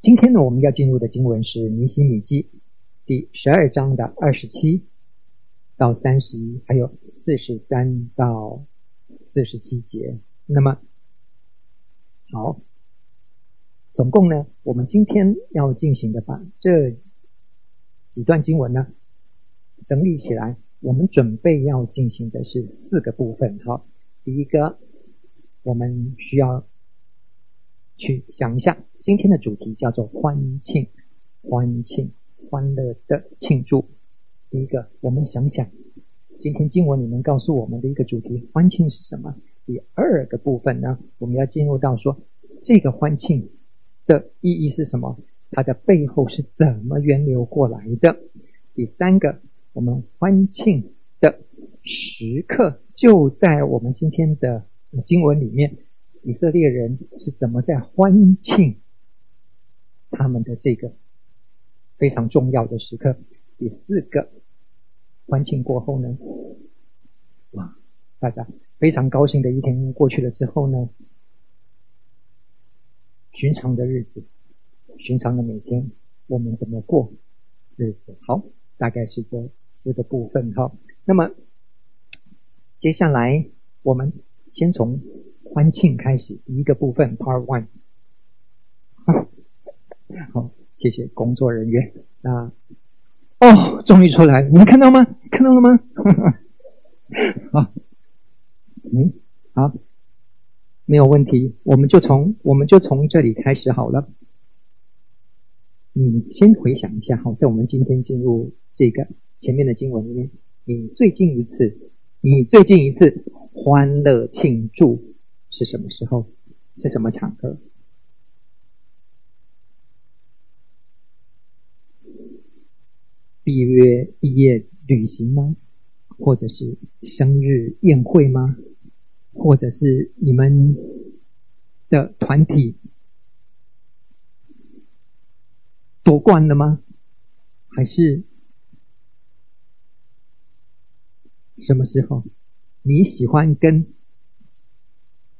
今天呢，我们要进入的经文是《尼希米记》第十二章的二十七到三十一，还有四十三到四十七节。那么，好，总共呢，我们今天要进行的把这几段经文呢整理起来，我们准备要进行的是四个部分。好，第一个，我们需要。去想一下，今天的主题叫做欢庆，欢庆，欢乐的庆祝。第一个，我们想想，今天经文里面告诉我们的一个主题，欢庆是什么？第二个部分呢，我们要进入到说，这个欢庆的意义是什么？它的背后是怎么源流过来的？第三个，我们欢庆的时刻就在我们今天的经文里面。以色列人是怎么在欢庆他们的这个非常重要的时刻？第四个，欢庆过后呢？哇，大家非常高兴的一天过去了之后呢？寻常的日子，寻常的每天，我们怎么过日子？好，大概是这这个部分哈。那么接下来我们先从。欢庆开始一个部分，Part One。好，谢谢工作人员。那哦，终于出来了，你们看到吗？看到了吗？好，嗯，好，没有问题。我们就从我们就从这里开始好了。你先回想一下，好，在我们今天进入这个前面的经文里面，你最近一次，你最近一次欢乐庆祝。是什么时候？是什么场合？毕业毕业旅行吗？或者是生日宴会吗？或者是你们的团体夺冠了吗？还是什么时候？你喜欢跟？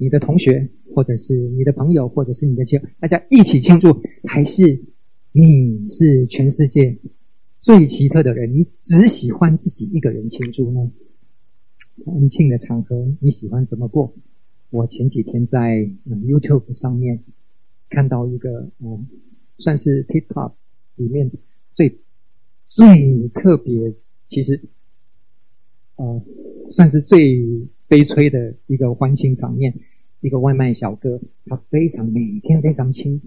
你的同学，或者是你的朋友，或者是你的亲友，大家一起庆祝，还是你是全世界最奇特的人？你只喜欢自己一个人庆祝呢？欢庆的场合，你喜欢怎么过？我前几天在 YouTube 上面看到一个，嗯，算是 TikTok 里面最最特别，其实，呃，算是最。悲催的一个欢庆场面，一个外卖小哥，他非常每天非常辛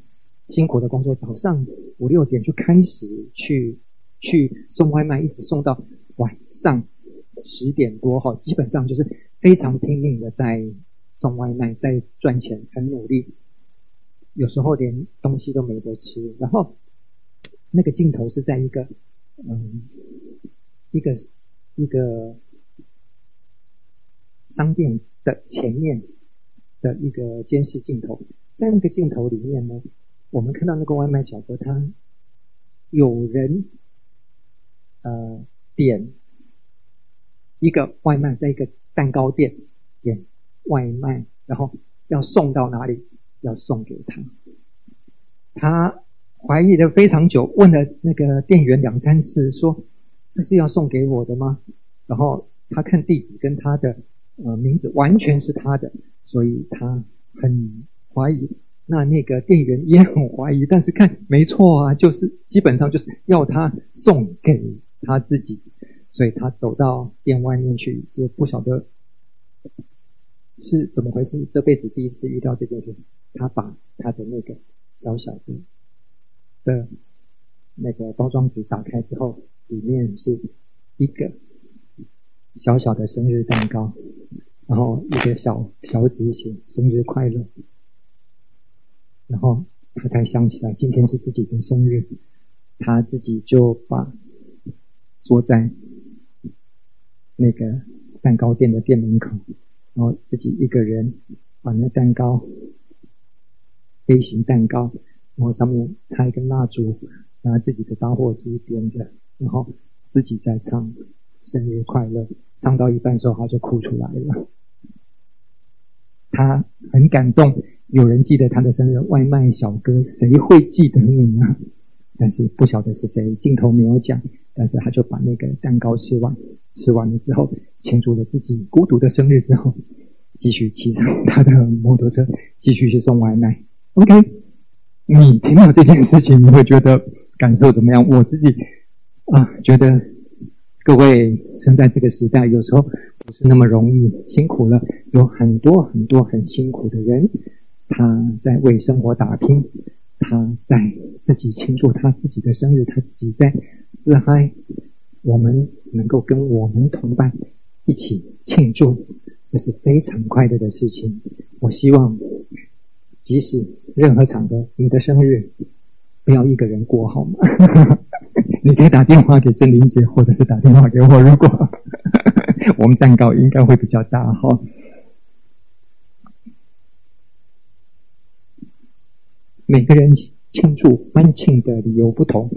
辛苦的工作，早上五六点就开始去去送外卖，一直送到晚上十点多哈，基本上就是非常拼命的在送外卖，在赚钱，很努力，有时候连东西都没得吃。然后那个镜头是在一个嗯一个一个。商店的前面的一个监视镜头，在那个镜头里面呢，我们看到那个外卖小哥，他有人呃点一个外卖，在一个蛋糕店点外卖，然后要送到哪里？要送给他。他怀疑的非常久，问了那个店员两三次，说这是要送给我的吗？然后他看地址跟他的。呃，名字完全是他的，所以他很怀疑。那那个店员也很怀疑，但是看没错啊，就是基本上就是要他送给他自己，所以他走到店外面去，也不晓得是怎么回事，这辈子第一次遇到这件事。他把他的那个小小的的那个包装纸打开之后，里面是一个。小小的生日蛋糕，然后一个小小纸写“生日快乐”，然后他才想起来今天是自己的生日，他自己就把坐在那个蛋糕店的店门口，然后自己一个人把那蛋糕飞行蛋糕，然后上面插一根蜡烛，拿自己的打火机点着，然后自己在唱。生日快乐！唱到一半时候，他就哭出来了。他很感动，有人记得他的生日，外卖小哥谁会记得你呢？但是不晓得是谁，镜头没有讲。但是他就把那个蛋糕吃完，吃完了之后，庆祝了自己孤独的生日之后，继续骑上他的摩托车，继续去送外卖。OK，你听到这件事情，你会觉得感受怎么样？我自己啊，觉得各位生在这个时代，有时候不是那么容易，辛苦了，有很多很多很辛苦的人，他在为生活打拼，他在自己庆祝他自己的生日，他自己在。自嗨，我们能够跟我们同伴一起庆祝，这是非常快乐的事情。我希望，即使任何场合，你的生日不要一个人过，好吗？你可以打电话给郑玲姐，或者是打电话给我。如果 我们蛋糕应该会比较大哈。每个人庆祝欢庆的理由不同。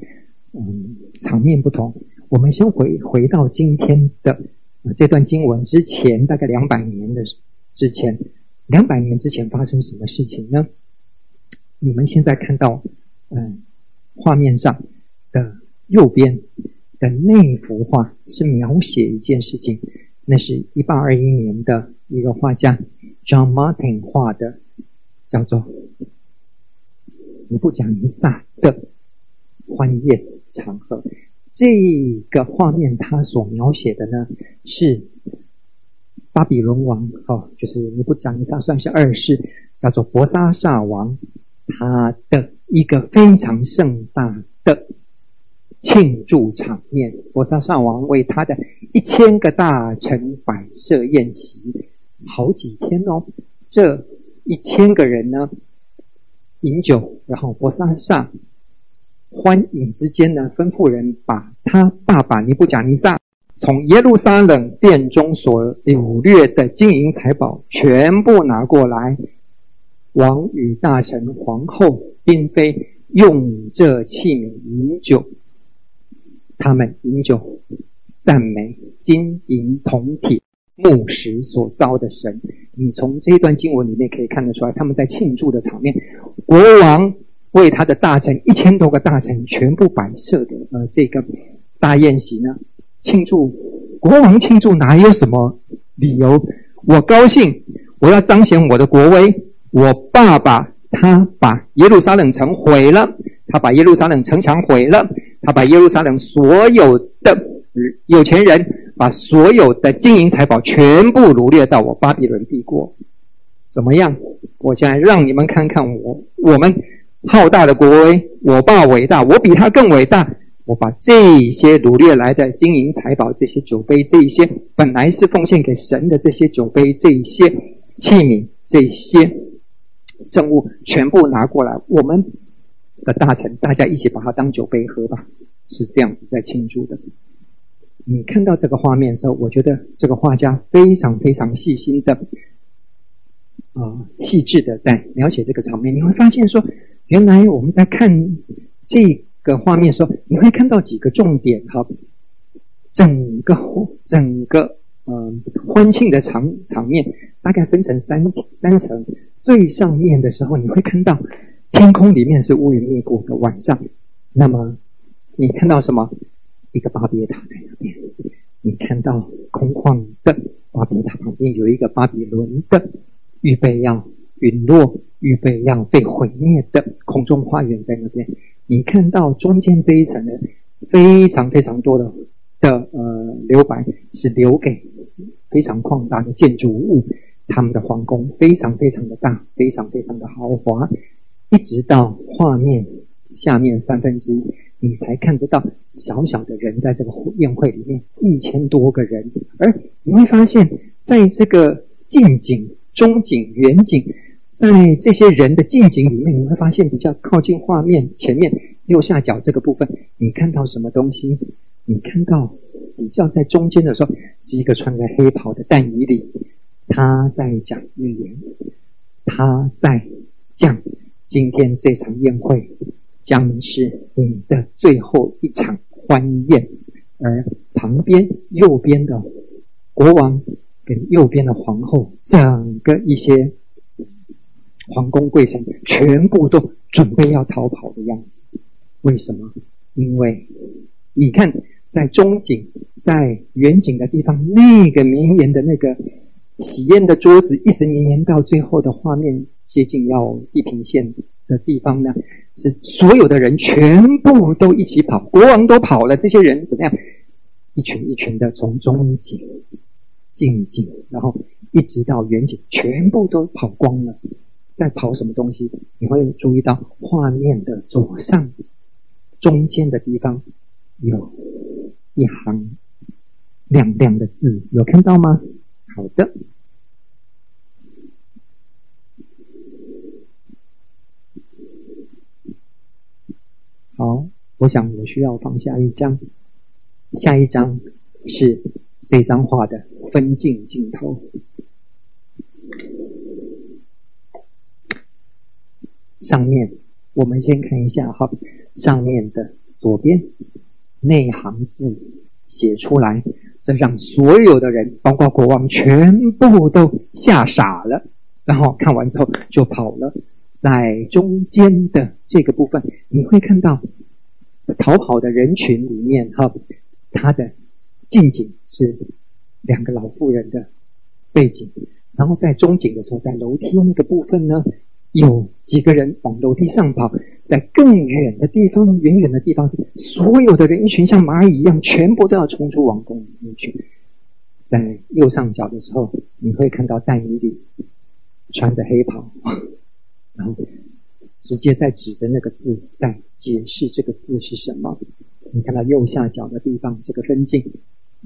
嗯，场面不同。我们先回回到今天的这段经文之前，大概两百年的之前，两百年之前发生什么事情呢？你们现在看到，嗯，画面上的右边的那幅画是描写一件事情，那是一八二一年的一个画家 John Martin 画的，叫做尼布甲尼撒的欢宴。场合，这个画面，他所描写的呢，是巴比伦王，哦，就是尼布甲尼撒算是二世，叫做伯沙撒王，他的一个非常盛大庆祝场面。伯沙上王为他的一千个大臣摆设宴席，好几天哦。这一千个人呢，饮酒，然后伯沙撒。欢饮之间呢，吩咐人把他爸爸尼布甲尼撒从耶路撒冷殿中所掳掠的金银财宝全部拿过来。王与大臣、皇后、嫔妃用这器皿饮酒，他们饮酒赞美金银铜铁木石所造的神。你从这段经文里面可以看得出来，他们在庆祝的场面，国王。为他的大臣一千多个大臣全部摆设的呃这个大宴席呢，庆祝国王庆祝哪有什么理由？我高兴，我要彰显我的国威。我爸爸他把耶路撒冷城毁了，他把耶路撒冷城墙毁了，他把耶路撒冷所有的有钱人把所有的金银财宝全部掳掠到我巴比伦帝国。怎么样？我现在让你们看看我我们。浩大的国威，我爸伟大，我比他更伟大。我把这些掳掠来的金银财宝、这些酒杯、这一些本来是奉献给神的这些酒杯、这一些器皿、这些圣物，全部拿过来。我们的大臣，大家一起把它当酒杯喝吧，是这样子在庆祝的。你看到这个画面的时候，我觉得这个画家非常非常细心的啊、细致的在描写这个场面。你会发现说。原来我们在看这个画面的时候，你会看到几个重点哈。整个整个嗯欢庆的场场面大概分成三三层。最上面的时候，你会看到天空里面是乌云密布的晚上。那么你看到什么？一个巴别塔在那边。你看到空旷的巴别塔旁边有一个巴比伦的预备要陨落。预备要被毁灭的空中花园在那边，你看到中间这一层呢，非常非常多的的呃留白是留给非常旷大的建筑物，他们的皇宫非常非常的大，非常非常的豪华，一直到画面下面三分之一，你才看得到小小的人在这个宴会里面一千多个人，而你会发现在这个近景、中景、远景。在这些人的近景里面，你会发现比较靠近画面前面右下角这个部分，你看到什么东西？你看到比较在中间的时候，是一个穿着黑袍的但以理，他在讲预言，他在讲今天这场宴会将是你的最后一场欢宴，而旁边右边的国王跟右边的皇后，整个一些。皇宫贵臣全部都准备要逃跑的样子。为什么？因为你看，在中景、在远景的地方，那个绵延的那个喜宴的桌子，一直绵延到最后的画面接近要地平线的地方呢，是所有的人全部都一起跑，国王都跑了，这些人怎么样？一群一群的从中景、近景，然后一直到远景，全部都跑光了。在跑什么东西？你会注意到画面的左上。中间的地方有一行亮亮的字，有看到吗？好的，好，我想我需要放下一张，下一张是这张画的分镜镜头，上面。我们先看一下哈，上面的左边那行字写出来，这让所有的人，包括国王，全部都吓傻了。然后看完之后就跑了。在中间的这个部分，你会看到逃跑的人群里面哈，他的近景是两个老妇人的背景，然后在中景的时候，在楼梯那个部分呢。有几个人往楼梯上跑，在更远的地方，远远的地方是所有的人，一群像蚂蚁一样，全部都要冲出王宫里面去。在右上角的时候，你会看到但以理穿着黑袍，然后直接在指着那个字，在解释这个字是什么。你看到右下角的地方，这个分镜，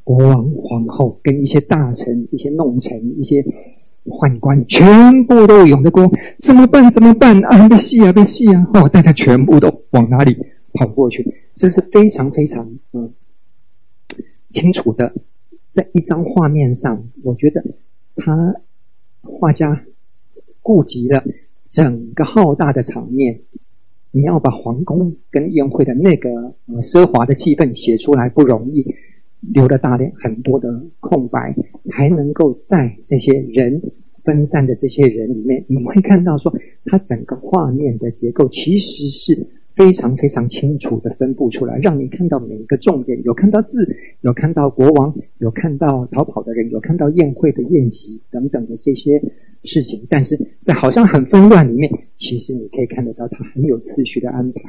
国王、皇后跟一些大臣、一些弄臣、一些。宦官全部都涌着过，怎么办？怎么办？啊，被戏啊，被戏啊！哦，大家全部都往哪里跑过去？这是非常非常嗯清楚的，在一张画面上，我觉得他画家顾及了整个浩大的场面。你要把皇宫跟宴会的那个奢华的气氛写出来不容易。留了大量很多的空白，还能够在这些人分散的这些人里面，你会看到说，它整个画面的结构其实是非常非常清楚的分布出来，让你看到每一个重点，有看到字，有看到国王，有看到逃跑的人，有看到宴会的宴席等等的这些事情，但是在好像很纷乱里面，其实你可以看得到它很有次序的安排。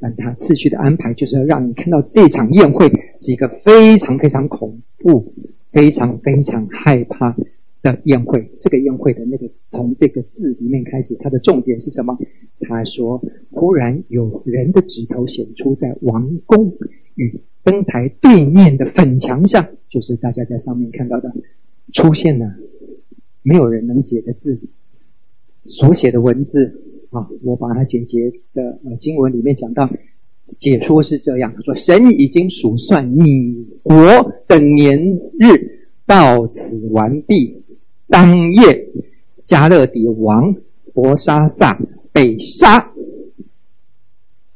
但他次序的安排，就是要让你看到这场宴会是一个非常非常恐怖、非常非常害怕的宴会。这个宴会的那个从这个字里面开始，它的重点是什么？他说：“忽然有人的指头显出在王宫与灯台对面的粉墙上，就是大家在上面看到的，出现了没有人能解的字，所写的文字。”啊，我把它简洁的呃经文里面讲到，解说是这样：他说，神已经数算你国的年日，到此完毕。当夜，加勒底王伯沙撒被杀。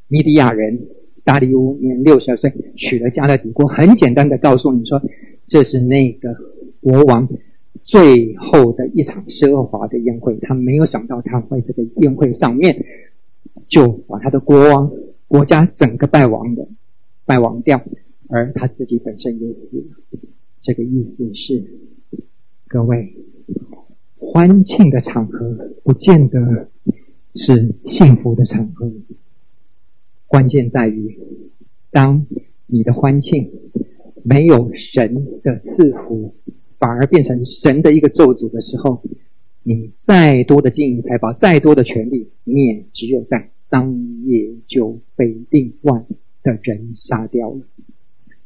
米底亚人大利乌年六十二岁，娶了加勒底国。很简单的告诉你说，这是那个国王。最后的一场奢华的宴会，他没有想到他会这个宴会上面就把他的国王国家整个败亡的败亡掉，而他自己本身也死了。这个意思是，各位欢庆的场合不见得是幸福的场合，关键在于当你的欢庆没有神的赐福。反而变成神的一个咒诅的时候，你再多的金银财宝，再多的权利，你也只有在当夜就被另外的人杀掉了。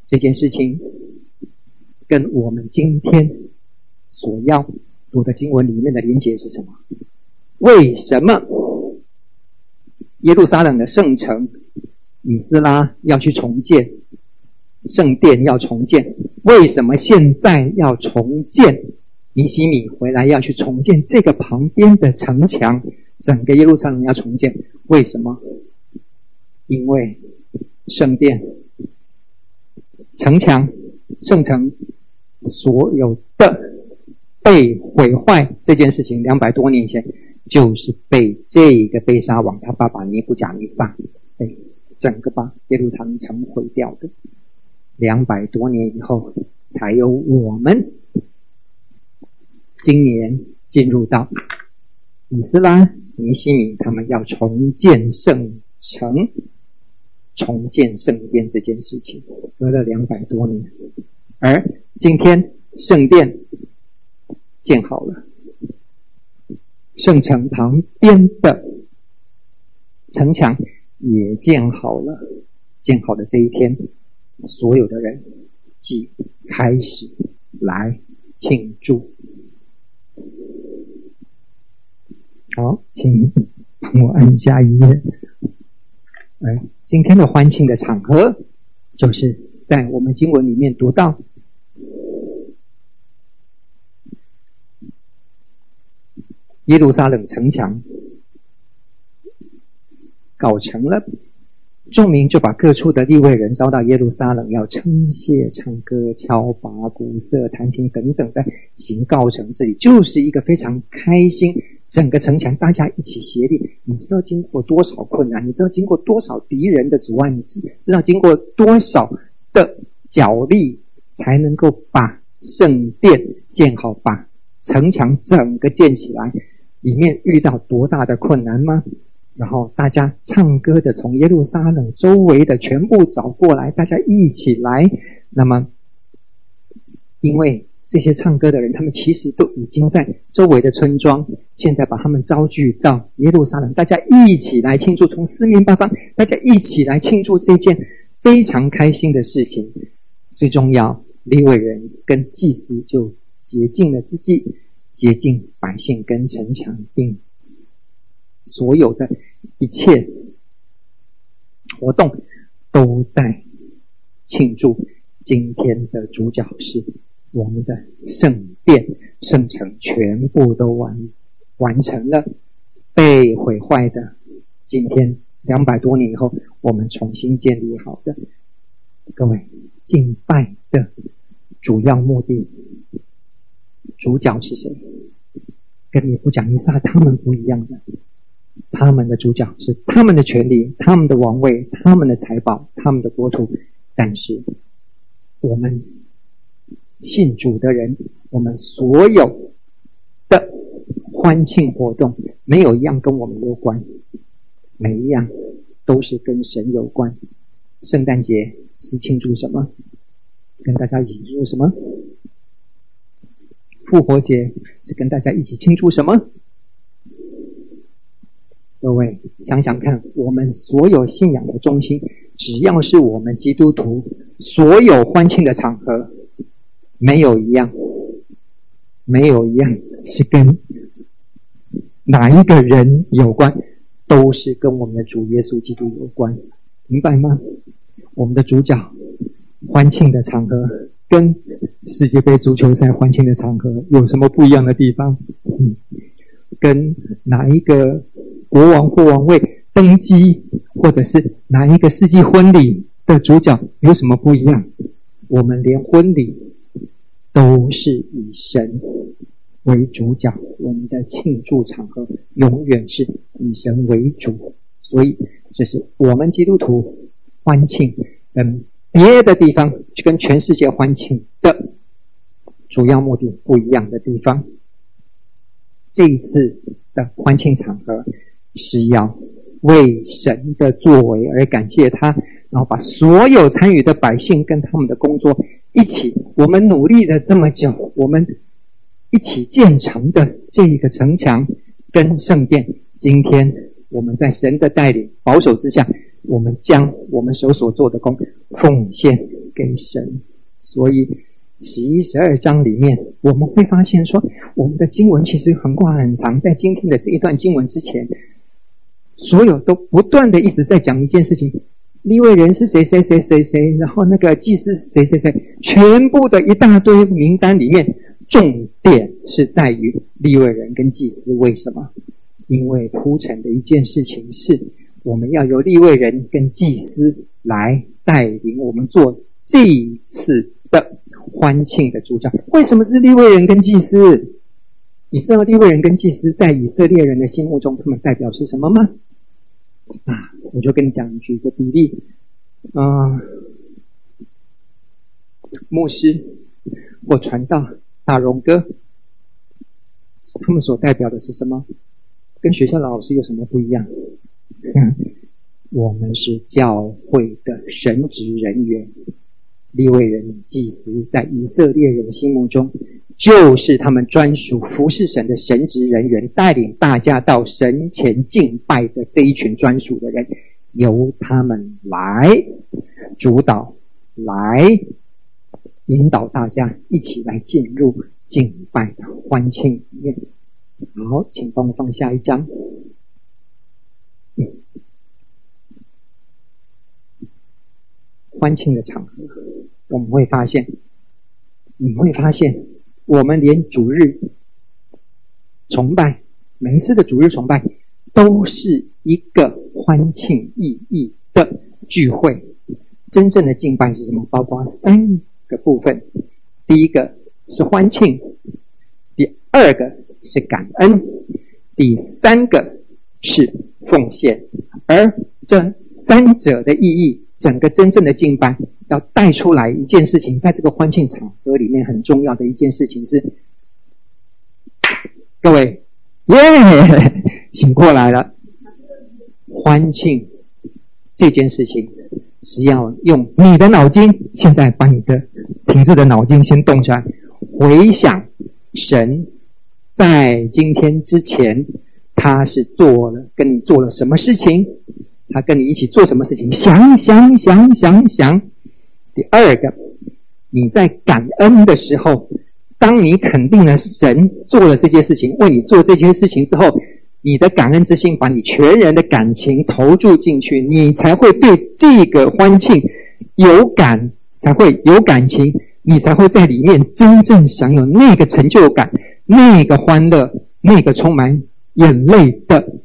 这件事情跟我们今天所要读的经文里面的连结是什么？为什么耶路撒冷的圣城以斯拉要去重建？圣殿要重建，为什么现在要重建？尼希米回来要去重建这个旁边的城墙，整个耶路撒冷要重建，为什么？因为圣殿、城墙、圣城所有的被毁坏这件事情，两百多年前就是被这个被杀王他爸爸尼布甲尼撒，哎，整个把耶路撒冷城毁掉的。两百多年以后，才有我们今年进入到以斯拉、尼西米他们要重建圣城、重建圣殿这件事情，隔了两百多年，而今天圣殿建好了。圣城旁边的城墙也建好了，建好的这一天，所有的人即开始来庆祝。好，请帮我按下一页。而今天的欢庆的场合，就是在我们经文里面读到。耶路撒冷城墙搞成了，众民就把各处的利未人招到耶路撒冷，要称谢、唱歌、敲鈸、鼓瑟、弹琴等等的行告成这里，就是一个非常开心。整个城墙大家一起协力，你知道经过多少困难？你知道经过多少敌人的阻碍？你知道经过多少的脚力才能够把圣殿建好，把城墙整个建起来？里面遇到多大的困难吗？然后大家唱歌的从耶路撒冷周围的全部找过来，大家一起来。那么，因为这些唱歌的人，他们其实都已经在周围的村庄，现在把他们招聚到耶路撒冷，大家一起来庆祝，从四面八方，大家一起来庆祝这件非常开心的事情。最重要，利未人跟祭司就洁净了自己。接近百姓跟城墙，并所有的一切活动都在庆祝。今天的主角是我们的圣殿、圣城，全部都完完成了。被毁坏的，今天两百多年以后，我们重新建立好的。各位，敬拜的主要目的。主角是谁？跟尼布甲尼撒他们不一样的，他们的主角是他们的权利、他们的王位、他们的财宝、他们的国土。但是我们信主的人，我们所有的欢庆活动，没有一样跟我们有关，每一样都是跟神有关。圣诞节是庆祝什么？跟大家引入什么？复活节是跟大家一起庆祝什么？各位想想看，我们所有信仰的中心，只要是我们基督徒所有欢庆的场合，没有一样，没有一样是跟哪一个人有关，都是跟我们的主耶稣基督有关，明白吗？我们的主角欢庆的场合。跟世界杯足球赛欢庆的场合有什么不一样的地方？嗯，跟哪一个国王或王位登基，或者是哪一个世纪婚礼的主角有什么不一样？我们连婚礼都是以神为主角，我们的庆祝场合永远是以神为主，所以这是我们基督徒欢庆嗯。别的地方去跟全世界欢庆的主要目的不一样的地方，这一次的欢庆场合是要为神的作为而感谢他，然后把所有参与的百姓跟他们的工作一起，我们努力了这么久，我们一起建成的这一个城墙跟圣殿，今天我们在神的带领保守之下。我们将我们手所做的工奉献给神，所以十一、十二章里面，我们会发现说，我们的经文其实横跨很长。在今天的这一段经文之前，所有都不断的一直在讲一件事情：利未人是谁谁谁谁谁，然后那个祭司谁谁谁，全部的一大堆名单里面，重点是在于利未人跟祭司。为什么？因为铺陈的一件事情是。我们要由立位人跟祭司来带领我们做这一次的欢庆的主教。为什么是立位人跟祭司？你知道立位人跟祭司在以色列人的心目中，他们代表是什么吗？啊，我就跟你讲，举一个比例，啊、牧师或传道大荣哥，他们所代表的是什么？跟学校的老师有什么不一样？我们是教会的神职人员。利未人、祭司在以色列人心目中，就是他们专属服侍神的神职人员，带领大家到神前敬拜的这一群专属的人，由他们来主导、来引导大家一起来进入敬拜的欢庆里面。好，请帮我放下一张。欢庆的场合，我们会发现，你会发现，我们连主日崇拜，每一次的主日崇拜，都是一个欢庆意义的聚会。真正的敬拜是什么？包括三个部分：第一个是欢庆，第二个是感恩，第三个是奉献。而这三者的意义。整个真正的敬拜要带出来一件事情，在这个欢庆场合里面很重要的一件事情是，各位，耶，醒过来了。欢庆这件事情是要用你的脑筋，现在把你的停滞的脑筋先动出来，回想神在今天之前，他是做了跟你做了什么事情。他跟你一起做什么事情？想想想想想。第二个，你在感恩的时候，当你肯定了神做了这件事情，为你做这件事情之后，你的感恩之心把你全人的感情投注进去，你才会对这个欢庆有感，才会有感情，你才会在里面真正享有那个成就感、那个欢乐、那个充满眼泪的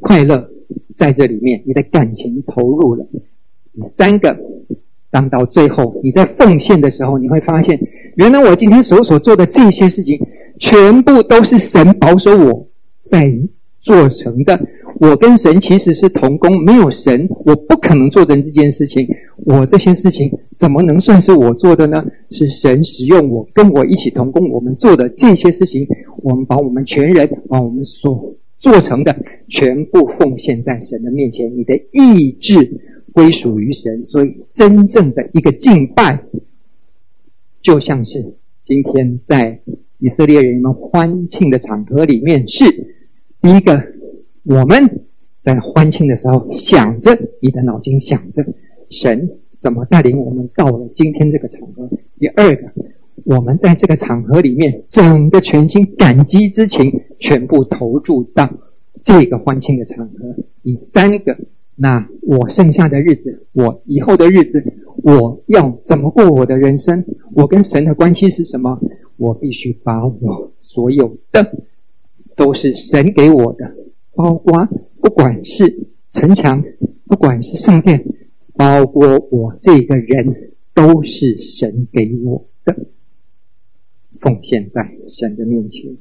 快乐。在这里面，你的感情投入了。三个，当到最后你在奉献的时候，你会发现，原来我今天所所做的这些事情，全部都是神保守我在做成的。我跟神其实是同工，没有神，我不可能做成这件事情。我这些事情怎么能算是我做的呢？是神使用我，跟我一起同工，我们做的这些事情，我们把我们全人，把我们所。做成的全部奉献在神的面前，你的意志归属于神，所以真正的一个敬拜，就像是今天在以色列人们欢庆的场合里面，是第一个，我们在欢庆的时候想着你的脑筋想着神怎么带领我们到了今天这个场合；第二个，我们在这个场合里面整个全心感激之情。全部投注到这个欢庆的场合。第三个，那我剩下的日子，我以后的日子，我要怎么过我的人生？我跟神的关系是什么？我必须把我所有的都是神给我的，包括不管是城墙，不管是圣殿，包括我这个人，都是神给我的，奉献在神的面前。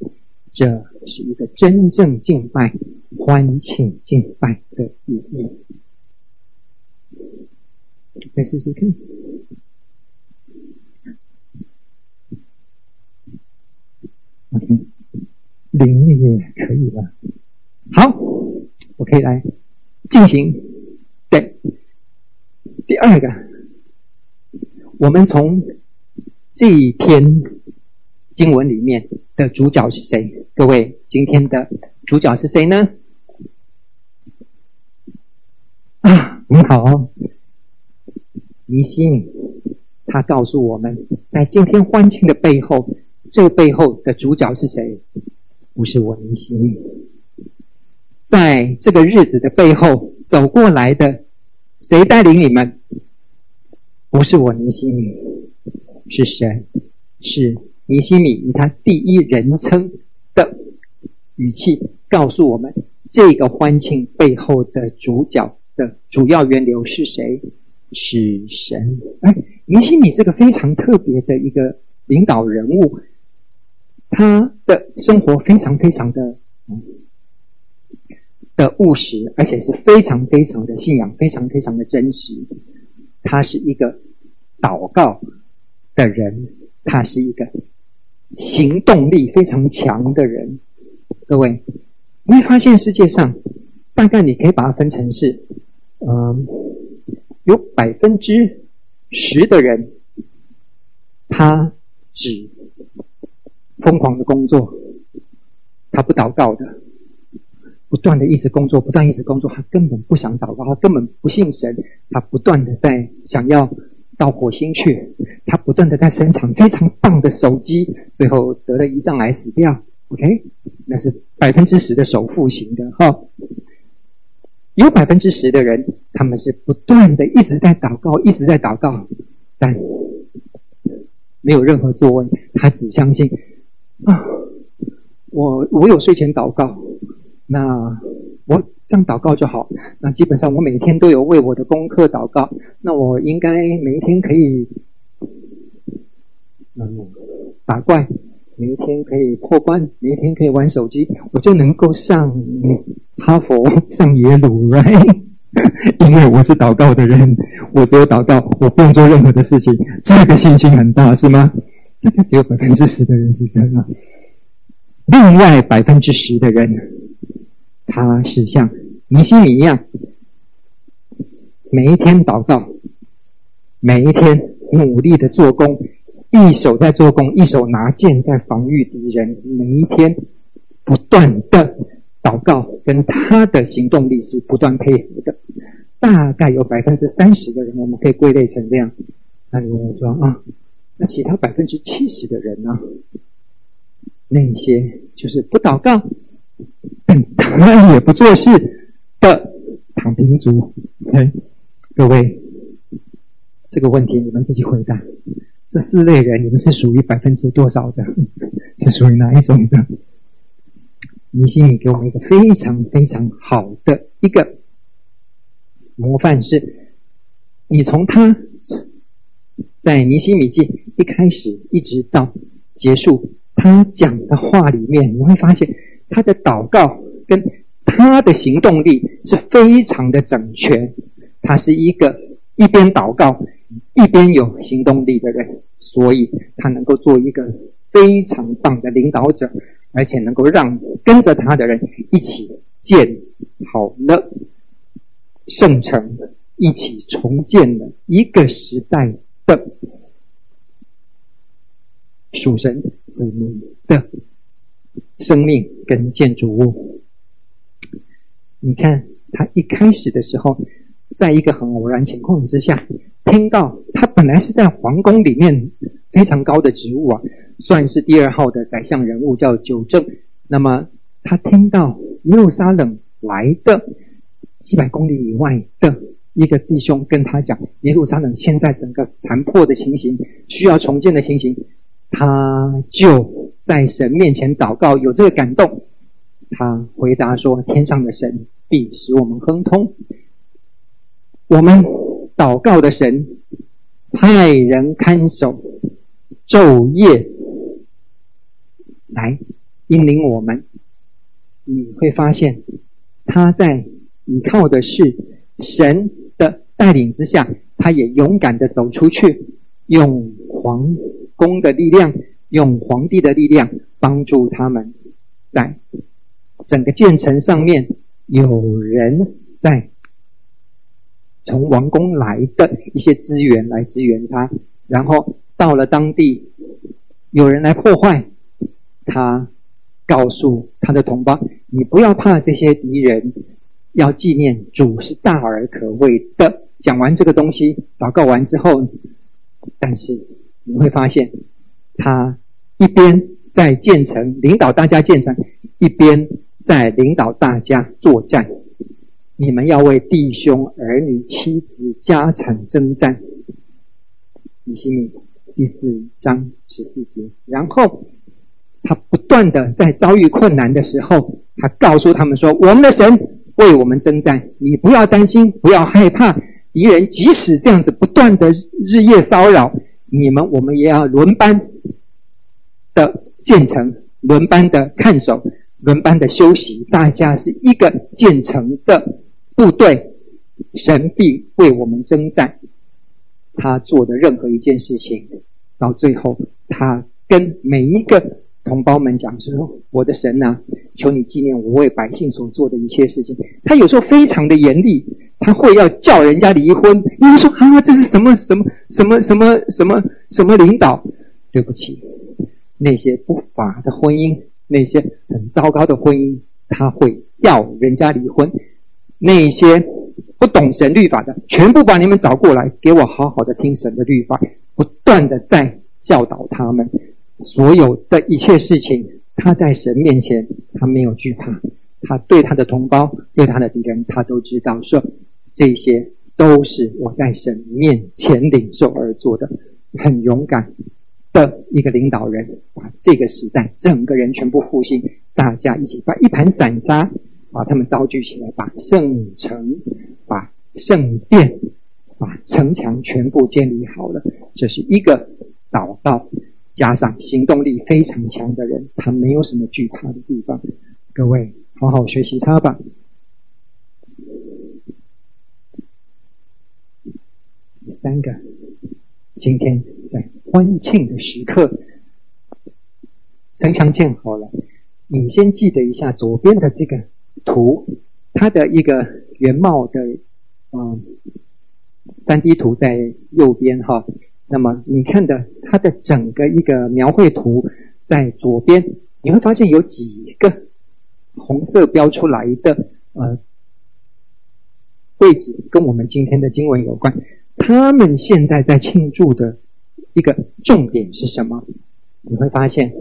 这是一个真正敬拜、欢庆敬拜的意义。再试试看。OK，零也可以了。好，我可以来进行。对，第二个，我们从这一篇经文里面。的主角是谁？各位，今天的主角是谁呢？啊，你好，尼希米，他告诉我们，在今天欢庆的背后，这个背后的主角是谁？不是我尼希米，在这个日子的背后走过来的，谁带领你们？不是我尼西米，是神，是。尼西米以他第一人称的语气告诉我们，这个欢庆背后的主角的主要源流是谁？是神。哎，尼西米是个非常特别的一个领导人物，他的生活非常非常的的务实，而且是非常非常的信仰，非常非常的真实。他是一个祷告的人，他是一个行动力非常强的人。各位，你会发现世界上大概你可以把它分成是，嗯，有百分之十的人，他只疯狂的工作，他不祷告的。不断的一直工作，不断一直工作，他根本不想祷告，他根本不信神，他不断的在想要到火星去，他不断的在生产非常棒的手机，最后得了胰脏癌死掉。OK，那是百分之十的首富型的哈。有百分之十的人，他们是不断的一直在祷告，一直在祷告，但没有任何作为，他只相信啊，我我有睡前祷告。那我这样祷告就好。那基本上我每天都有为我的功课祷告。那我应该每一天可以，打怪，每一天可以破关，每一天可以玩手机，我就能够上哈佛、上耶鲁，right？因为我是祷告的人，我只有祷告，我不用做任何的事情。这个信心很大，是吗？只有百分之十的人是真的。另外百分之十的人。他是像尼希米一样，每一天祷告，每一天努力的做工，一手在做工，一手拿剑在防御敌人。每一天不断的祷告，跟他的行动力是不断配合的。大概有百分之三十的人，我们可以归类成这样。那你问我说啊，那其他百分之七十的人呢？那些就是不祷告。他也不做事的躺平族，OK，各位，这个问题你们自己回答。这四类人，你们是属于百分之多少的？是属于哪一种的？尼希米给我们一个非常非常好的一个模范，是你从他在尼希米记一开始一直到结束，他讲的话里面，你会发现。他的祷告跟他的行动力是非常的整全，他是一个一边祷告一边有行动力的人，所以他能够做一个非常棒的领导者，而且能够让跟着他的人一起建好了圣城，一起重建了一个时代的属神子民的。生命跟建筑物，你看他一开始的时候，在一个很偶然情况之下，听到他本来是在皇宫里面非常高的职务啊，算是第二号的宰相人物，叫九正。那么他听到耶路撒冷来的几百公里以外的一个弟兄跟他讲，耶路撒冷现在整个残破的情形，需要重建的情形。他就在神面前祷告，有这个感动。他回答说：“天上的神必使我们亨通。我们祷告的神派人看守，昼夜来引领我们。你会发现，他在依靠的是神的带领之下，他也勇敢的走出去，用黄。”公的力量，用皇帝的力量帮助他们，在整个建成上面，有人在从王宫来的一些资源来支援他，然后到了当地，有人来破坏，他告诉他的同胞：“你不要怕这些敌人，要纪念主是大而可畏的。”讲完这个东西，祷告完之后，但是。你会发现，他一边在建城，领导大家建城，一边在领导大家作战。你们要为弟兄、儿女、妻子、家产征战。尼希米第四章十四节。然后他不断的在遭遇困难的时候，他告诉他们说：“我们的神为我们征战，你不要担心，不要害怕。敌人即使这样子不断的日夜骚扰。”你们我们也要轮班的建成，轮班的看守，轮班的休息，大家是一个建成的部队，神必为我们征战。他做的任何一件事情，到最后，他跟每一个同胞们讲说：“我的神呐、求你纪念我为百姓所做的一切事情。”他有时候非常的严厉，他会要叫人家离婚。你们说啊，这是什么什么什么什么什么什么领导？对不起，那些不法的婚姻，那些很糟糕的婚姻，他会要人家离婚。那些。不懂神律法的，全部把你们找过来，给我好好的听神的律法，不断的在教导他们。所有的一切事情，他在神面前，他没有惧怕。他对他的同胞，对他的敌人，他都知道说，这些都是我在神面前领受而做的，很勇敢的一个领导人，把这个时代整个人全部复兴，大家一起把一盘散沙。把他们召集起来，把圣城、把圣殿、把城墙全部建立好了。这是一个祷告加上行动力非常强的人，他没有什么惧怕的地方。各位，好好学习他吧。第三个，今天在欢庆的时刻，城墙建好了，你先记得一下左边的这个。图，它的一个原貌的，嗯，三 D 图在右边哈。那么你看的它的整个一个描绘图在左边，你会发现有几个红色标出来的呃位置，跟我们今天的经文有关。他们现在在庆祝的一个重点是什么？你会发现，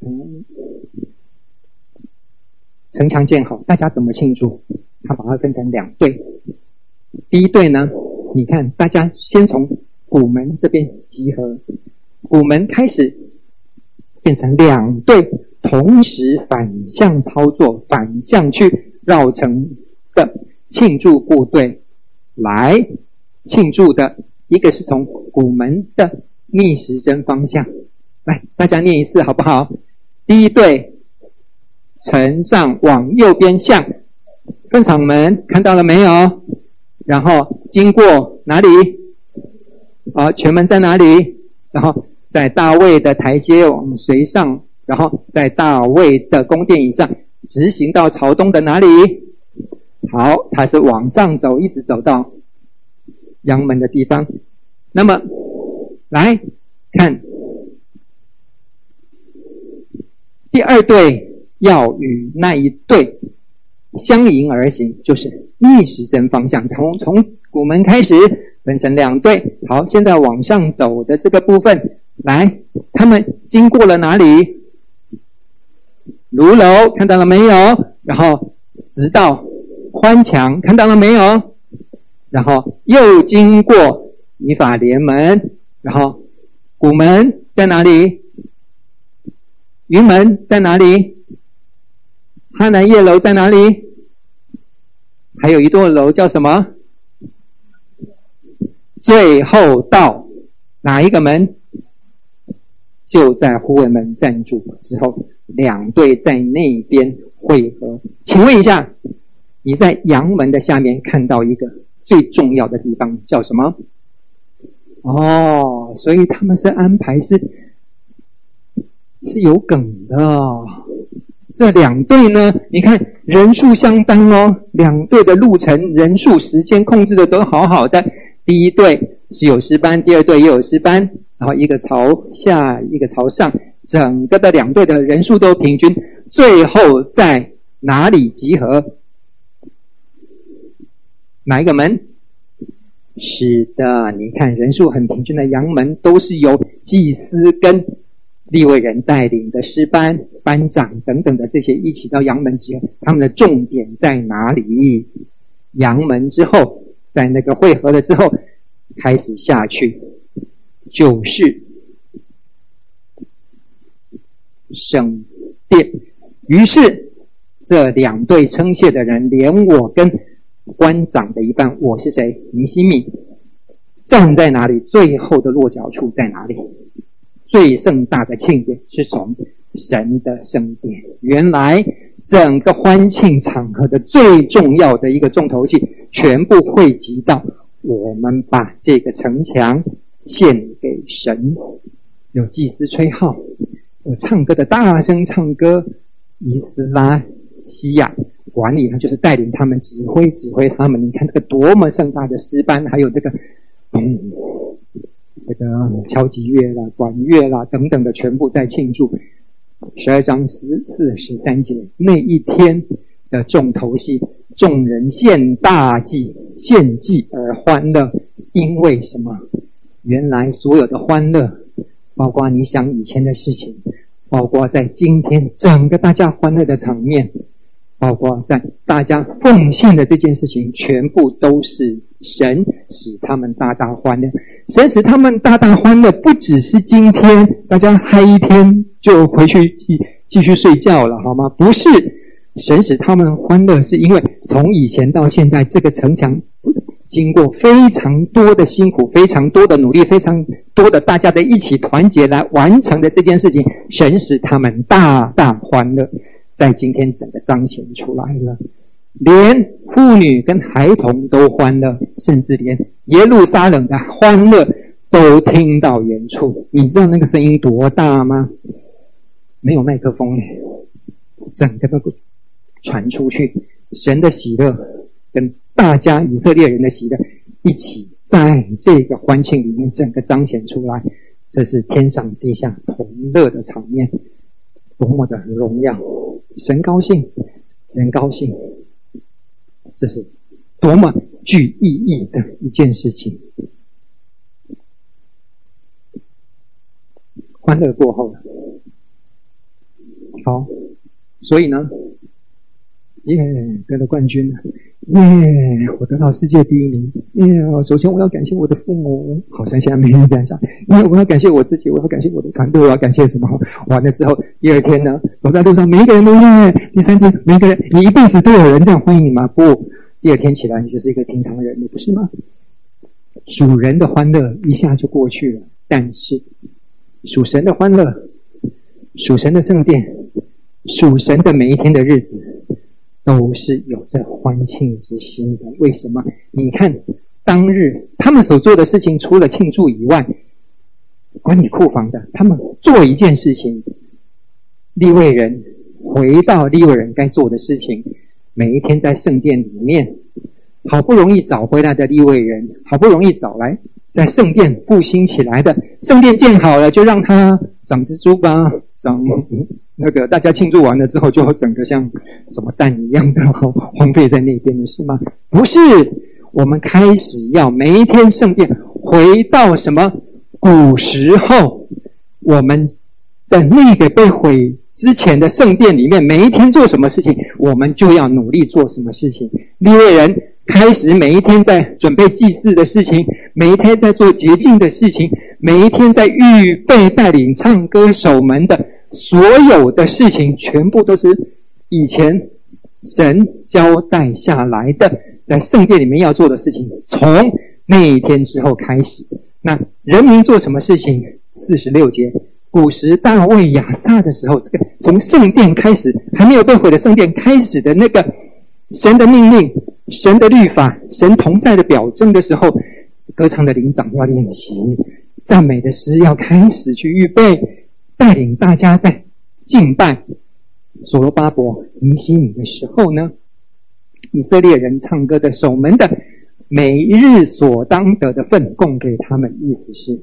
嗯。城墙建好，大家怎么庆祝？他把它分成两队。第一队呢，你看，大家先从鼓门这边集合，鼓门开始变成两队，同时反向操作，反向去绕城的庆祝部队来庆祝的。一个是从鼓门的逆时针方向，来，大家念一次好不好？第一队。呈上往右边向分场门，看到了没有？然后经过哪里？好，全门在哪里？然后在大卫的台阶往随上，然后在大卫的宫殿以上，直行到朝东的哪里？好，他是往上走，一直走到阳门的地方。那么来看第二队。要与那一队相迎而行，就是逆时针方向，从从鼓门开始分成两队。好，现在往上走的这个部分，来，他们经过了哪里？炉楼看到了没有？然后直到宽墙看到了没有？然后又经过以法莲门，然后古门在哪里？云门在哪里？哈楠业楼在哪里？还有一栋楼叫什么？最后到哪一个门？就在护卫门站住之后，两队在那边汇合。请问一下，你在阳门的下面看到一个最重要的地方叫什么？哦，所以他们是安排是是有梗的。这两队呢，你看人数相当哦，两队的路程、人数、时间控制的都好好的。第一队是有诗班，第二队也有诗班，然后一个朝下，一个朝上，整个的两队的人数都平均。最后在哪里集合？哪一个门？是的，你看人数很平均的阳门，都是由祭司跟。立位人带领的师班班长等等的这些一起到阳门集合，他们的重点在哪里？阳门之后，在那个汇合了之后，开始下去就是圣殿。于是这两队称谢的人，连我跟官长的一半，我是谁？尼希米站在哪里？最后的落脚处在哪里？最盛大的庆典是从神的圣殿。原来整个欢庆场合的最重要的一个重头戏，全部汇集到我们把这个城墙献给神。有祭司吹号，有唱歌的大声唱歌，伊斯拉西亚管理，呢就是带领他们指挥指挥他们。你看这个多么盛大的诗班，还有这个嗯。这个敲击乐啦、管乐啦等等的，全部在庆祝。十二章十四、十三节那一天的重头戏，众人献大祭、献祭而欢乐，因为什么？原来所有的欢乐，包括你想以前的事情，包括在今天整个大家欢乐的场面。包括在大家奉献的这件事情，全部都是神使他们大大欢乐。神使他们大大欢乐，不只是今天大家嗨一天就回去继继续睡觉了，好吗？不是，神使他们欢乐，是因为从以前到现在，这个城墙经过非常多的辛苦、非常多的努力、非常多的大家的一起团结来完成的这件事情，神使他们大大欢乐。在今天整个彰显出来了，连妇女跟孩童都欢乐，甚至连耶路撒冷的欢乐都听到远处。你知道那个声音多大吗？没有麦克风，整个都传出去。神的喜乐跟大家以色列人的喜乐一起在这个欢庆里面整个彰显出来，这是天上地下同乐的场面。多么的荣耀！神高兴，人高兴，这是多么具意义的一件事情。欢乐过后了，好，所以呢，耶，得了冠军了。耶我得到世界第一名。耶、首先我要感谢我的父母，好像现在没人这样讲。因为我要感谢我自己，我要感谢我的团队，我要感谢什么？完了之后，第二天呢，走在路上，每一个人都耶。第三天，每一个人，你一辈子都有人这样欢迎你吗？不，第二天起来，你就是一个平常人，你不是吗？属人的欢乐一下就过去了，但是属神的欢乐，属神的圣殿，属神的每一天的日子。都是有着欢庆之心的。为什么？你看当日他们所做的事情，除了庆祝以外，管理库房的，他们做一件事情，利未人回到利未人该做的事情，每一天在圣殿里面，好不容易找回来的利未人，好不容易找来在圣殿复兴起来的圣殿建好了，就让他长蜘蛛吧，长。那个大家庆祝完了之后，就整个像什么蛋一样的荒废在那边的 是吗？不是，我们开始要每一天圣殿回到什么古时候，我们的那个被毁之前的圣殿里面，每一天做什么事情，我们就要努力做什么事情。利未人开始每一天在准备祭祀的事情，每一天在做洁净的事情，每一天在预备带领唱歌守门的。所有的事情全部都是以前神交代下来的，在圣殿里面要做的事情，从那一天之后开始。那人民做什么事情？四十六节，古时大卫亚萨的时候，这个从圣殿开始，还没有被毁的圣殿开始的那个神的命令、神的律法、神同在的表征的时候，歌唱的灵长要练习，赞美的诗要开始去预备。带领大家在敬拜所罗巴伯、尼西米的时候呢，以色列人唱歌的守门的每一日所当得的份供给他们，意思是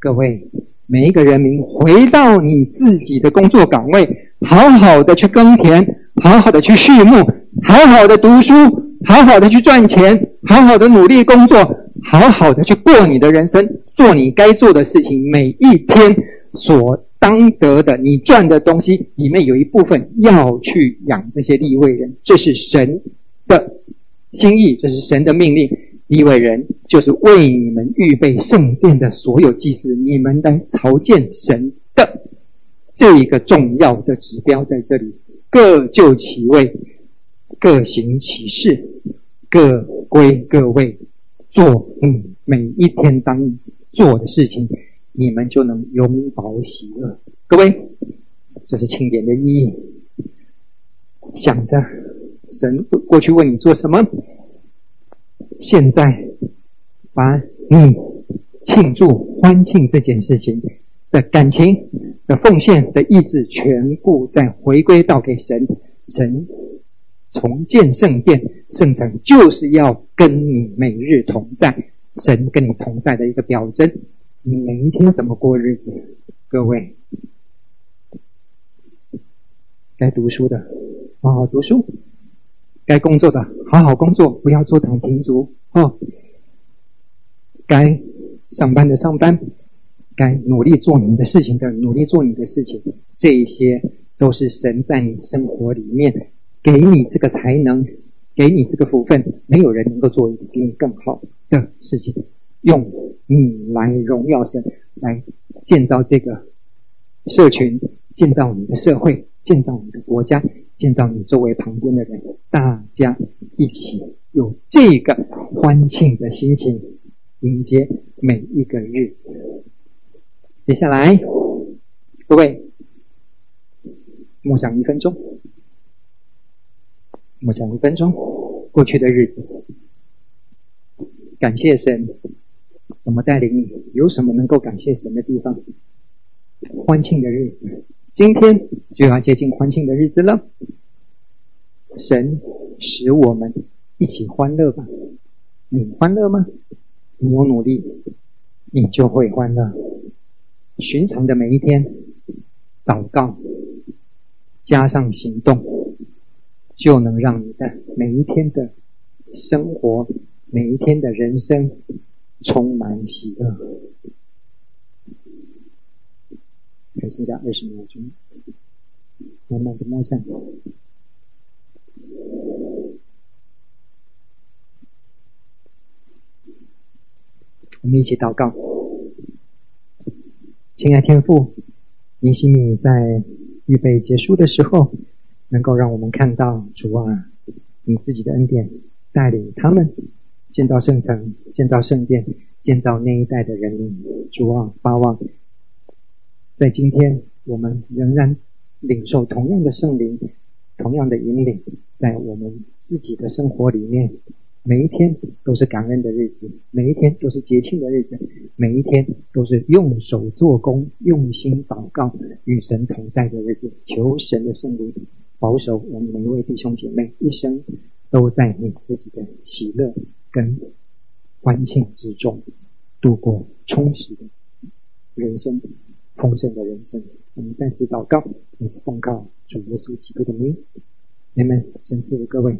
各位每一个人民回到你自己的工作岗位，好好的去耕田，好好的去畜牧，好好的读书，好好的去赚钱，好好的努力工作，好好的去过你的人生，做你该做的事情，每一天所。当得的，你赚的东西里面有一部分要去养这些利未人，这是神的心意，这是神的命令。利未人就是为你们预备圣殿的所有祭司，你们来朝见神的这一个重要的指标在这里，各就其位，各行其事，各归各位，做你每一天当做的事情。你们就能永保喜乐。各位，这是庆典的意义。想着神过去为你做什么，现在把你庆祝欢庆这件事情的感情的奉献的意志，全部再回归到给神。神重建圣殿，圣城就是要跟你每日同在，神跟你同在的一个表征。你每一天怎么过日子？各位，该读书的好好读书，该工作的好好工作，不要坐躺停足哦。该上班的上班，该努力做你的事情的努力做你的事情，这一些都是神在你生活里面给你这个才能，给你这个福分，没有人能够做比你更好的事情。用你来荣耀神，来建造这个社群，建造你的社会，建造你的国家，建造你周围旁边的人，大家一起用这个欢庆的心情，迎接每一个日。接下来，各位默想一分钟，默想一分钟，过去的日子，感谢神。怎么带领你？有什么能够感谢神的地方？欢庆的日子，今天就要接近欢庆的日子了。神使我们一起欢乐吧。你欢乐吗？你有努力，你就会欢乐。寻常的每一天，祷告加上行动，就能让你的每一天的生活，每一天的人生。充满喜乐，还剩下二十秒钟，慢慢的摸象。我们一起祷告，亲爱天父，尼西米在预备结束的时候，能够让我们看到主啊，你自己的恩典带领他们。建造圣城，建造圣殿，建造那一代的人民。主啊，巴望，在今天我们仍然领受同样的圣灵，同样的引领，在我们自己的生活里面，每一天都是感恩的日子，每一天都是节庆的日子，每一天都是用手做工、用心祷告、与神同在的日子。求神的圣灵保守我们每一位弟兄姐妹一生都在你自己的喜乐。跟欢庆之中度过充实的人生，丰盛的人生。我们再次祷告，也是奉告主耶稣基督的名，人们，神赐各位。